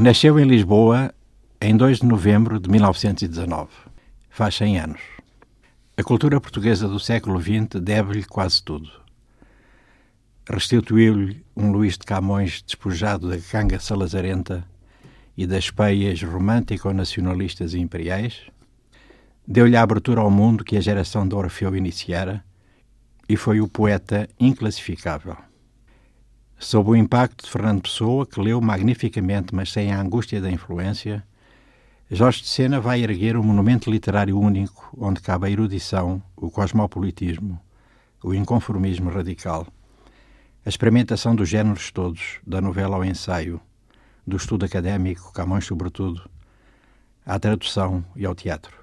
Nasceu em Lisboa em 2 de novembro de 1919. Faz 100 anos. A cultura portuguesa do século XX deve-lhe quase tudo. Restituiu-lhe um Luís de Camões despojado da canga salazarenta e das peias romântico-nacionalistas e imperiais. Deu-lhe a abertura ao mundo que a geração de Orfeu iniciara e foi o poeta inclassificável. Sob o impacto de Fernando Pessoa, que leu magnificamente, mas sem a angústia da influência, Jorge de Sena vai erguer um monumento literário único onde cabe a erudição, o cosmopolitismo, o inconformismo radical, a experimentação dos géneros todos, da novela ao ensaio, do estudo académico, Camões sobretudo, à tradução e ao teatro.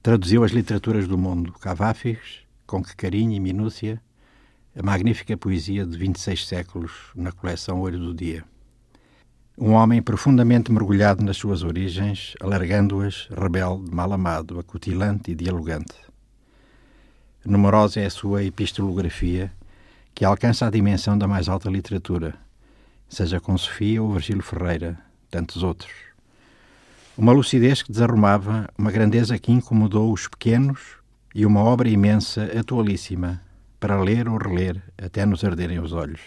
Traduziu as literaturas do mundo, Cavafis, com que carinho e minúcia, a magnífica poesia de 26 séculos na coleção Olho do Dia. Um homem profundamente mergulhado nas suas origens, alargando-as, rebelde, mal amado, acutilante e dialogante. Numerosa é a sua epistolografia, que alcança a dimensão da mais alta literatura, seja com Sofia ou Virgílio Ferreira, tantos outros. Uma lucidez que desarrumava, uma grandeza que incomodou os pequenos e uma obra imensa, atualíssima, para ler ou reler até nos arderem os olhos.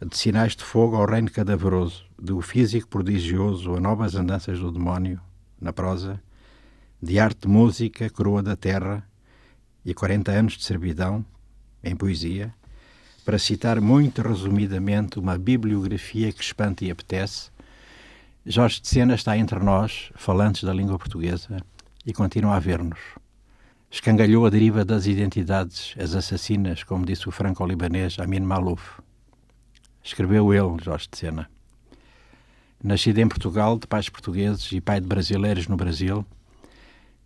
De sinais de fogo ao reino cadaveroso, do físico prodigioso a novas andanças do demónio, na prosa, de arte música, coroa da terra, e 40 anos de servidão, em poesia, para citar muito resumidamente uma bibliografia que espanta e apetece, Jorge de Sena está entre nós, falantes da língua portuguesa, e continua a ver-nos escangalhou a deriva das identidades, as assassinas, como disse o franco-libanês Amin Malouf. Escreveu ele, Jorge de Sena. Nascido em Portugal, de pais portugueses e pai de brasileiros no Brasil,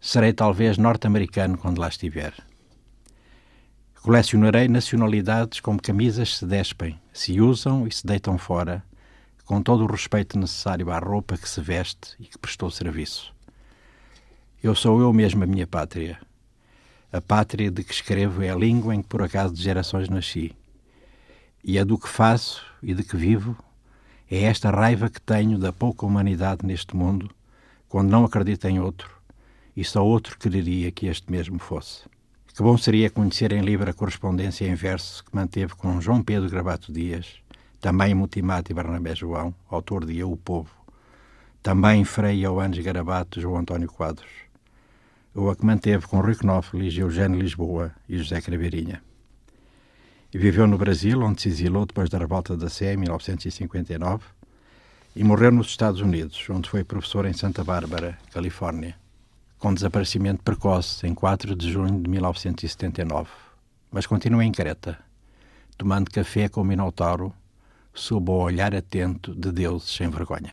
serei talvez norte-americano quando lá estiver. Colecionarei nacionalidades como camisas se despem, se usam e se deitam fora, com todo o respeito necessário à roupa que se veste e que prestou serviço. Eu sou eu mesmo a minha pátria a pátria de que escrevo é a língua em que por acaso de gerações nasci. E a do que faço e de que vivo é esta raiva que tenho da pouca humanidade neste mundo, quando não acredito em outro, e só outro quereria que este mesmo fosse. Que bom seria conhecer em livre a correspondência em verso que manteve com João Pedro Gravato Dias, também Multimate e Barnabé João, autor de Eu, o Povo, também Frei Ioannes Garabato, João António Quadros, ou a que manteve com Rui Knóflis, Eugênio Lisboa e José Craveirinha. E viveu no Brasil, onde se exilou depois da revolta da Sé, em 1959, e morreu nos Estados Unidos, onde foi professor em Santa Bárbara, Califórnia, com desaparecimento precoce em 4 de junho de 1979. Mas continua em Creta, tomando café com o Minotauro, sob o olhar atento de deuses sem vergonha.